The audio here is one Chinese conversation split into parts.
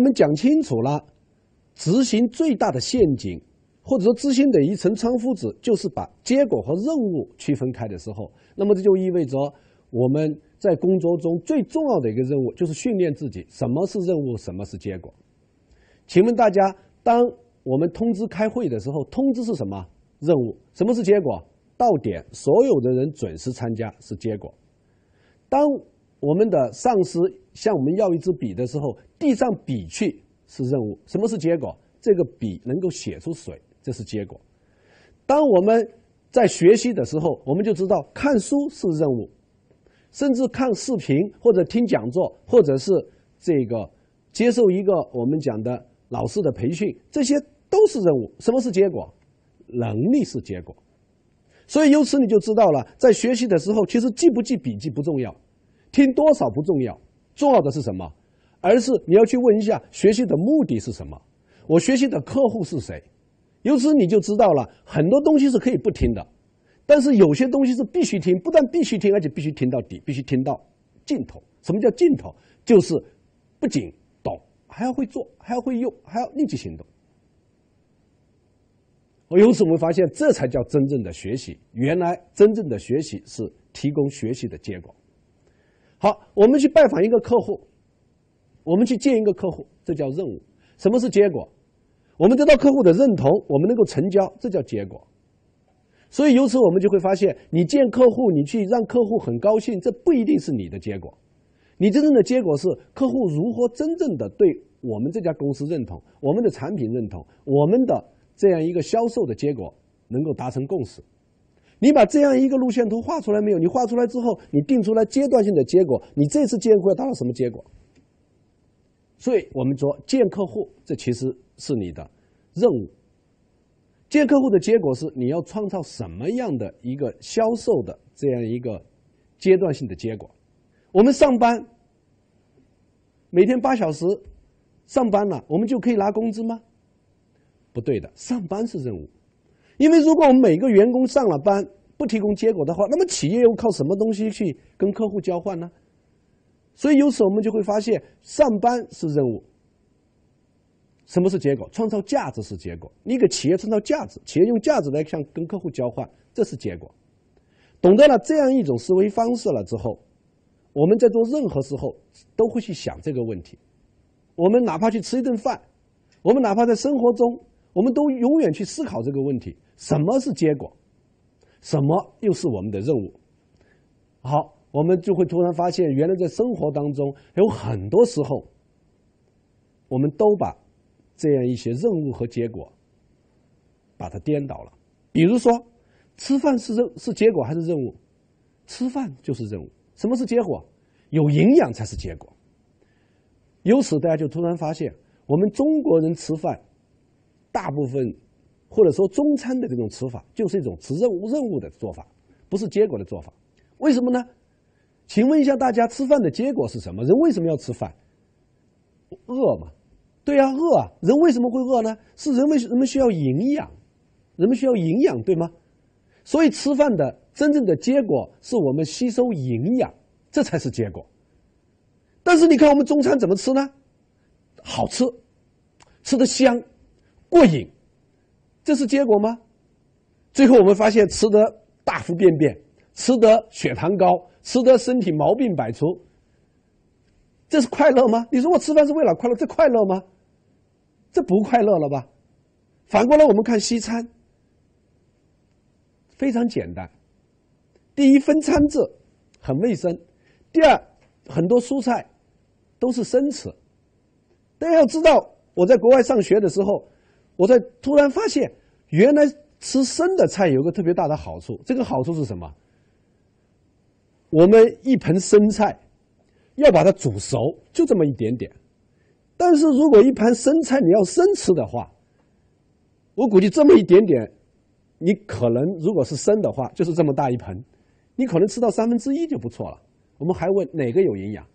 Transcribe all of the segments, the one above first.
我们讲清楚了，执行最大的陷阱，或者说执行的一层窗户纸，就是把结果和任务区分开的时候，那么这就意味着我们在工作中最重要的一个任务就是训练自己什么是任务，什么是结果。请问大家，当我们通知开会的时候，通知是什么任务？什么是结果？到点，所有的人准时参加是结果。当我们的上司向我们要一支笔的时候，递上笔去是任务。什么是结果？这个笔能够写出水，这是结果。当我们在学习的时候，我们就知道看书是任务，甚至看视频或者听讲座，或者是这个接受一个我们讲的老师的培训，这些都是任务。什么是结果？能力是结果。所以由此你就知道了，在学习的时候，其实记不记笔记不重要，听多少不重要，重要的是什么？而是你要去问一下，学习的目的是什么？我学习的客户是谁？由此你就知道了，很多东西是可以不听的，但是有些东西是必须听，不但必须听，而且必须听到底，必须听到尽头。什么叫尽头？就是不仅懂，还要会做，还要会用，还要立即行动。我由此我们发现，这才叫真正的学习。原来真正的学习是提供学习的结果。好，我们去拜访一个客户，我们去见一个客户，这叫任务。什么是结果？我们得到客户的认同，我们能够成交，这叫结果。所以由此我们就会发现，你见客户，你去让客户很高兴，这不一定是你的结果。你真正的结果是客户如何真正的对我们这家公司认同，我们的产品认同，我们的。这样一个销售的结果能够达成共识，你把这样一个路线图画出来没有？你画出来之后，你定出来阶段性的结果，你这次见客达到什么结果？所以我们说见客户，这其实是你的任务。见客户的结果是你要创造什么样的一个销售的这样一个阶段性的结果？我们上班每天八小时上班了，我们就可以拿工资吗？不对的，上班是任务，因为如果我们每个员工上了班不提供结果的话，那么企业又靠什么东西去跟客户交换呢？所以由此我们就会发现，上班是任务。什么是结果？创造价值是结果。你给企业创造价值，企业用价值来向跟客户交换，这是结果。懂得了这样一种思维方式了之后，我们在做任何时候都会去想这个问题。我们哪怕去吃一顿饭，我们哪怕在生活中。我们都永远去思考这个问题：什么是结果？什么又是我们的任务？好，我们就会突然发现，原来在生活当中有很多时候，我们都把这样一些任务和结果把它颠倒了。比如说，吃饭是任是结果还是任务？吃饭就是任务。什么是结果？有营养才是结果。由此，大家就突然发现，我们中国人吃饭。大部分，或者说中餐的这种吃法，就是一种吃任务任务的做法，不是结果的做法。为什么呢？请问一下大家，吃饭的结果是什么？人为什么要吃饭？饿嘛？对呀，饿啊！人为什么会饿呢？是人为人们需要营养，人们需要营养，对吗？所以吃饭的真正的结果是我们吸收营养，这才是结果。但是你看我们中餐怎么吃呢？好吃，吃的香。过瘾，这是结果吗？最后我们发现吃得大腹便便，吃得血糖高，吃得身体毛病百出，这是快乐吗？你说我吃饭是为了快乐，这快乐吗？这不快乐了吧？反过来我们看西餐，非常简单。第一，分餐制很卫生；第二，很多蔬菜都是生吃。大家要知道，我在国外上学的时候。我在突然发现，原来吃生的菜有个特别大的好处。这个好处是什么？我们一盆生菜要把它煮熟，就这么一点点。但是如果一盘生菜你要生吃的话，我估计这么一点点，你可能如果是生的话，就是这么大一盆，你可能吃到三分之一就不错了。我们还问哪个有营养？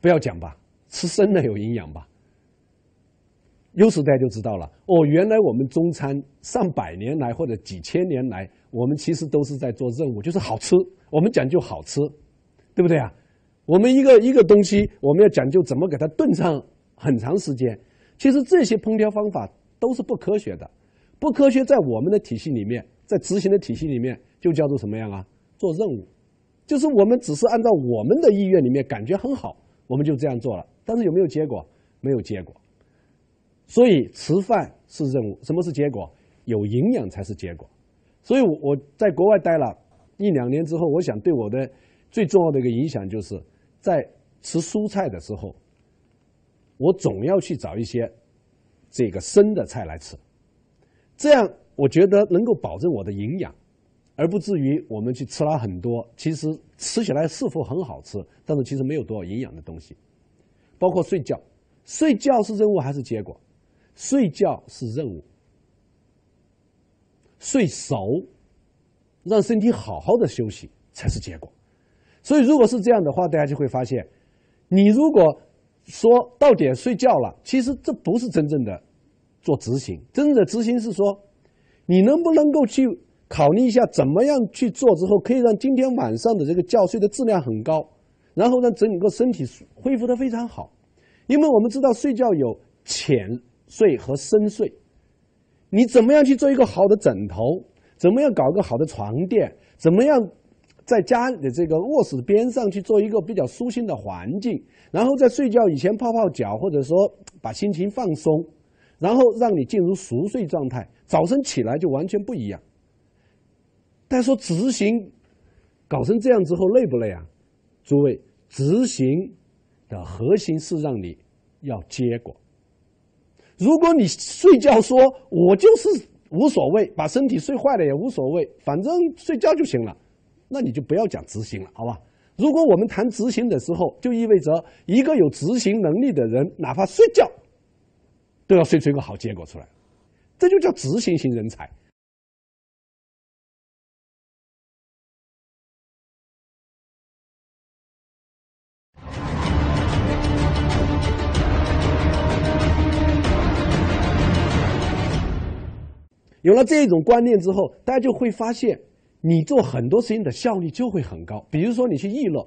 不要讲吧，吃生的有营养吧。由此大家就知道了哦，原来我们中餐上百年来或者几千年来，我们其实都是在做任务，就是好吃。我们讲究好吃，对不对啊？我们一个一个东西，我们要讲究怎么给它炖上很长时间。其实这些烹调方法都是不科学的，不科学在我们的体系里面，在执行的体系里面就叫做什么样啊？做任务，就是我们只是按照我们的意愿里面感觉很好，我们就这样做了。但是有没有结果？没有结果。所以吃饭是任务，什么是结果？有营养才是结果。所以我我在国外待了一两年之后，我想对我的最重要的一个影响，就是在吃蔬菜的时候，我总要去找一些这个生的菜来吃，这样我觉得能够保证我的营养，而不至于我们去吃了很多，其实吃起来是否很好吃，但是其实没有多少营养的东西。包括睡觉，睡觉是任务还是结果？睡觉是任务。睡熟，让身体好好的休息才是结果。所以，如果是这样的话，大家就会发现，你如果说到点睡觉了，其实这不是真正的做执行。真正的执行是说，你能不能够去考虑一下，怎么样去做之后，可以让今天晚上的这个觉睡的质量很高，然后让整个身体恢复的非常好。因为我们知道睡觉有浅睡和深睡。你怎么样去做一个好的枕头？怎么样搞个好的床垫？怎么样在家的这个卧室边上去做一个比较舒心的环境？然后在睡觉以前泡泡脚，或者说把心情放松，然后让你进入熟睡状态，早晨起来就完全不一样。但说执行搞成这样之后累不累啊？诸位，执行的核心是让你要结果。如果你睡觉说我就是无所谓，把身体睡坏了也无所谓，反正睡觉就行了，那你就不要讲执行了，好吧？如果我们谈执行的时候，就意味着一个有执行能力的人，哪怕睡觉都要睡出一个好结果出来，这就叫执行型人才。有了这种观念之后，大家就会发现，你做很多事情的效率就会很高。比如说你去娱乐，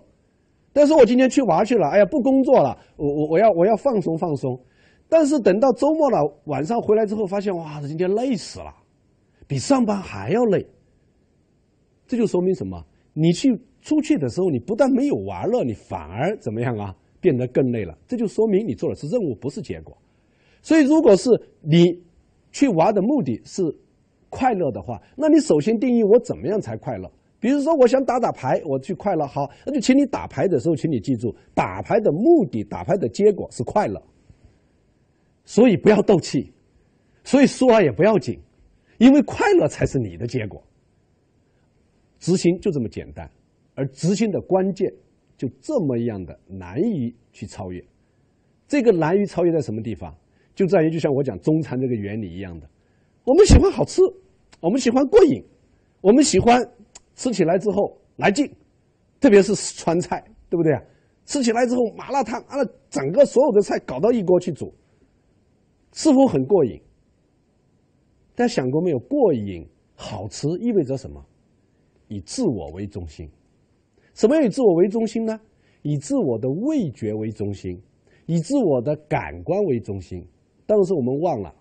但是我今天去玩去了，哎呀，不工作了，我我我要我要放松放松。但是等到周末了，晚上回来之后，发现哇，今天累死了，比上班还要累。这就说明什么？你去出去的时候，你不但没有玩乐，你反而怎么样啊？变得更累了。这就说明你做的是任务，不是结果。所以，如果是你去玩的目的是。快乐的话，那你首先定义我怎么样才快乐？比如说，我想打打牌，我去快乐。好，那就请你打牌的时候，请你记住，打牌的目的、打牌的结果是快乐。所以不要斗气，所以输了也不要紧，因为快乐才是你的结果。执行就这么简单，而执行的关键就这么样的难以去超越。这个难于超越在什么地方？就在于就像我讲中餐这个原理一样的，我们喜欢好吃。我们喜欢过瘾，我们喜欢吃起来之后来劲，特别是川菜，对不对啊？吃起来之后麻辣烫，啊，整个所有的菜搞到一锅去煮，似乎很过瘾。大家想过没有？过瘾、好吃意味着什么？以自我为中心。什么以自我为中心呢？以自我的味觉为中心，以自我的感官为中心。但是我们忘了，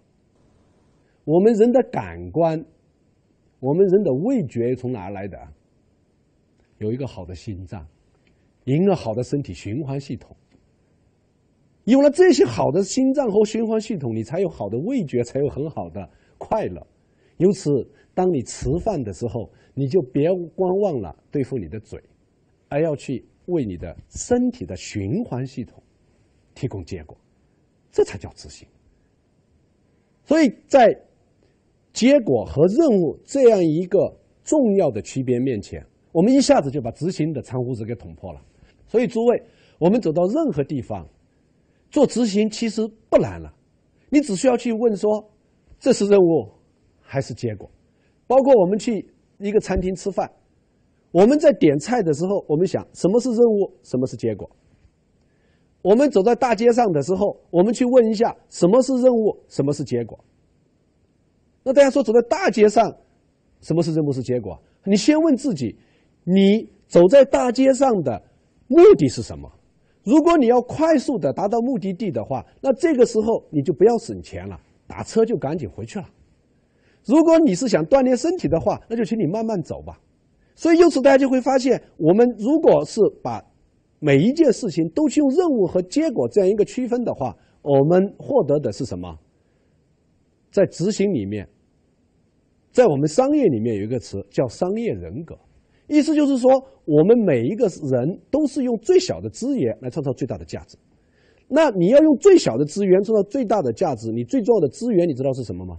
我们人的感官。我们人的味觉从哪来的？有一个好的心脏，赢了好的身体循环系统。有了这些好的心脏和循环系统，你才有好的味觉，才有很好的快乐。由此，当你吃饭的时候，你就别光忘了对付你的嘴，而要去为你的身体的循环系统提供结果，这才叫自信。所以在。结果和任务这样一个重要的区别面前，我们一下子就把执行的窗户纸给捅破了。所以，诸位，我们走到任何地方做执行其实不难了，你只需要去问说：这是任务还是结果？包括我们去一个餐厅吃饭，我们在点菜的时候，我们想什么是任务，什么是结果？我们走在大街上的时候，我们去问一下什么是任务，什么是结果？那大家说走在大街上，什么是任务是结果？你先问自己，你走在大街上的目的是什么？如果你要快速的达到目的地的话，那这个时候你就不要省钱了，打车就赶紧回去了。如果你是想锻炼身体的话，那就请你慢慢走吧。所以由此大家就会发现，我们如果是把每一件事情都去用任务和结果这样一个区分的话，我们获得的是什么？在执行里面，在我们商业里面有一个词叫商业人格，意思就是说，我们每一个人都是用最小的资源来创造最大的价值。那你要用最小的资源创造最大的价值，你最重要的资源你知道是什么吗？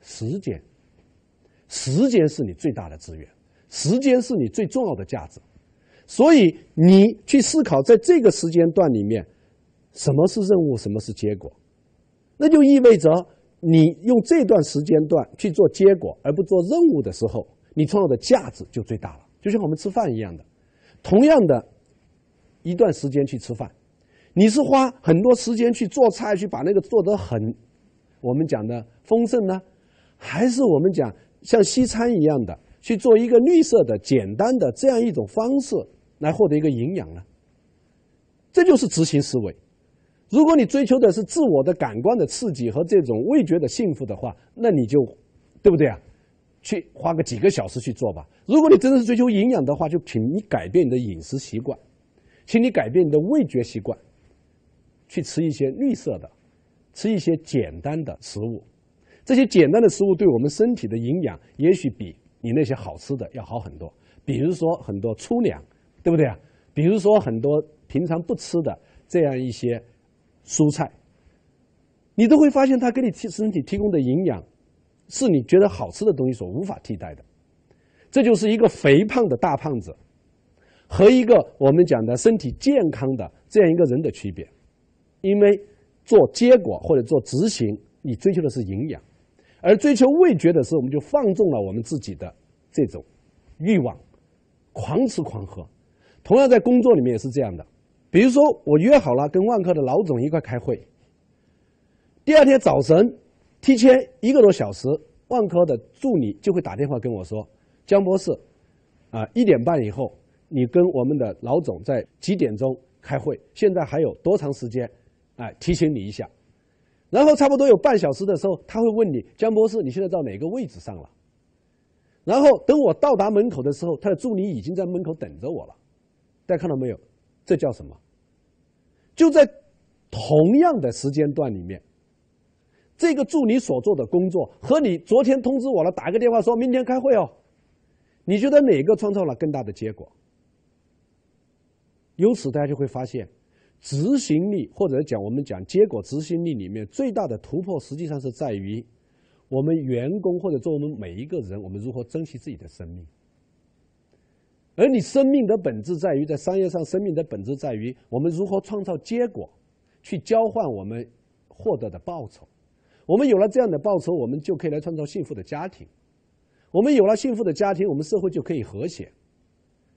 时间，时间是你最大的资源。时间是你最重要的价值，所以你去思考，在这个时间段里面，什么是任务，什么是结果，那就意味着你用这段时间段去做结果，而不做任务的时候，你创造的价值就最大了。就像我们吃饭一样的，同样的一段时间去吃饭，你是花很多时间去做菜，去把那个做得很我们讲的丰盛呢，还是我们讲像西餐一样的？去做一个绿色的、简单的这样一种方式来获得一个营养呢？这就是执行思维。如果你追求的是自我的感官的刺激和这种味觉的幸福的话，那你就对不对啊？去花个几个小时去做吧。如果你真的是追求营养的话，就请你改变你的饮食习惯，请你改变你的味觉习惯，去吃一些绿色的，吃一些简单的食物。这些简单的食物对我们身体的营养，也许比。你那些好吃的要好很多，比如说很多粗粮，对不对啊？比如说很多平常不吃的这样一些蔬菜，你都会发现它给你提身体提供的营养，是你觉得好吃的东西所无法替代的。这就是一个肥胖的大胖子和一个我们讲的身体健康的这样一个人的区别，因为做结果或者做执行，你追求的是营养。而追求味觉的时候，我们就放纵了我们自己的这种欲望，狂吃狂喝。同样在工作里面也是这样的。比如说，我约好了跟万科的老总一块开会，第二天早晨提前一个多小时，万科的助理就会打电话跟我说：“江博士，啊，一点半以后你跟我们的老总在几点钟开会？现在还有多长时间？哎，提醒你一下。”然后差不多有半小时的时候，他会问你：“江博士，你现在到哪个位置上了？”然后等我到达门口的时候，他的助理已经在门口等着我了。大家看到没有？这叫什么？就在同样的时间段里面，这个助理所做的工作和你昨天通知我了，打个电话说明天开会哦，你觉得哪个创造了更大的结果？由此大家就会发现。执行力，或者讲我们讲结果执行力里面最大的突破，实际上是在于我们员工或者做我们每一个人，我们如何珍惜自己的生命。而你生命的本质在于，在商业上，生命的本质在于我们如何创造结果，去交换我们获得的报酬。我们有了这样的报酬，我们就可以来创造幸福的家庭。我们有了幸福的家庭，我们社会就可以和谐。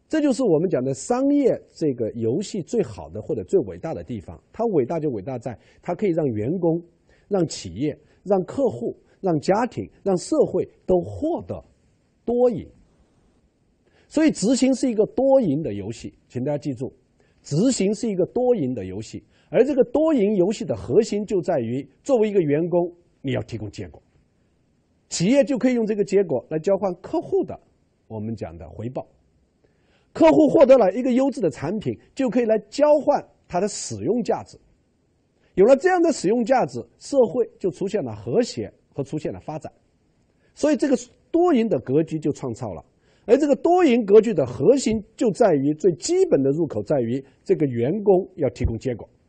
这就是我们讲的商业这个游戏最好的或者最伟大的地方。它伟大就伟大在它可以让员工、让企业、让客户、让家庭、让社会都获得多赢。所以执行是一个多赢的游戏，请大家记住，执行是一个多赢的游戏。而这个多赢游戏的核心就在于，作为一个员工，你要提供结果，企业就可以用这个结果来交换客户的我们讲的回报。客户获得了一个优质的产品，就可以来交换它的使用价值。有了这样的使用价值，社会就出现了和谐和出现了发展。所以，这个多赢的格局就创造了。而这个多赢格局的核心就在于最基本的入口，在于这个员工要提供结果。